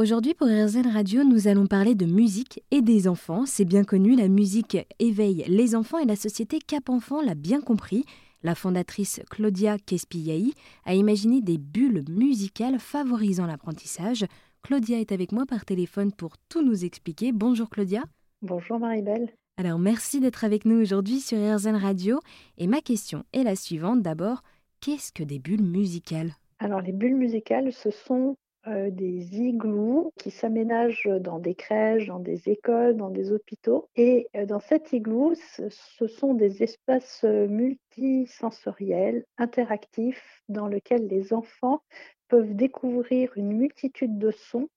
Aujourd'hui pour RZN Radio, nous allons parler de musique et des enfants. C'est bien connu, la musique éveille les enfants et la société Cap Enfant l'a bien compris. La fondatrice Claudia Kespiaï a imaginé des bulles musicales favorisant l'apprentissage. Claudia est avec moi par téléphone pour tout nous expliquer. Bonjour Claudia. Bonjour Marie-Belle. Alors merci d'être avec nous aujourd'hui sur RZN Radio. Et ma question est la suivante. D'abord, qu'est-ce que des bulles musicales? Alors les bulles musicales, ce sont euh, des igloos qui s'aménagent dans des crèches, dans des écoles, dans des hôpitaux. Et euh, dans cet igloo, ce sont des espaces euh, multisensoriels, interactifs, dans lesquels les enfants peuvent découvrir une multitude de sons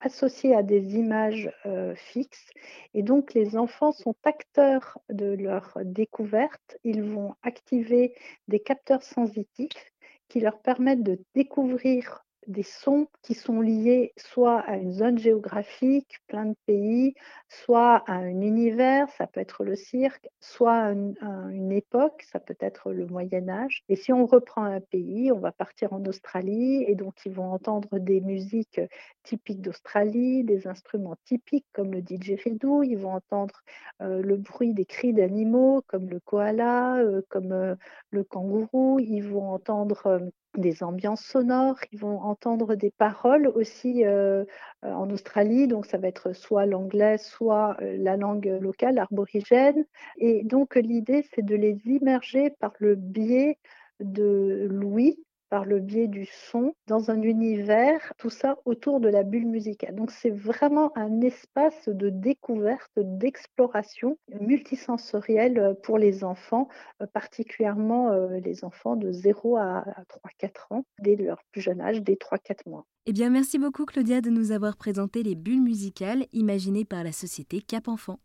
associés à des images fixes. Et donc, les enfants sont acteurs de leur découverte. Ils vont activer des capteurs sensitifs qui leur permettent de découvrir des sons qui sont liés soit à une zone géographique, plein de pays, soit à un univers, ça peut être le cirque, soit à une, époque, ça peut être le Moyen Âge. Et si on reprend un pays, on va partir en Australie et donc ils vont entendre des musiques typiques d'Australie, des instruments typiques comme le didgeridoo, ils vont entendre euh, le bruit des cris d'animaux comme le koala, euh, comme euh, le kangourou, ils vont entendre des ambiances sonores, ils vont entendre des paroles aussi euh, euh, en Australie, donc ça va être soit l'anglais, soit euh, la langue locale, arborigène. Et donc l'idée, c'est de les immerger par le biais de l'ouïe, par le biais du son dans un univers, tout ça autour de la bulle musicale. Donc c'est vraiment un espace de découverte, d'exploration multisensorielle pour les enfants, euh, particulièrement euh, les enfants de 0 à 3-4 ans, dès leur plus jeune âge, dès 3-4 mois. Eh bien merci beaucoup Claudia de nous avoir présenté les bulles musicales imaginées par la société Cap Enfant.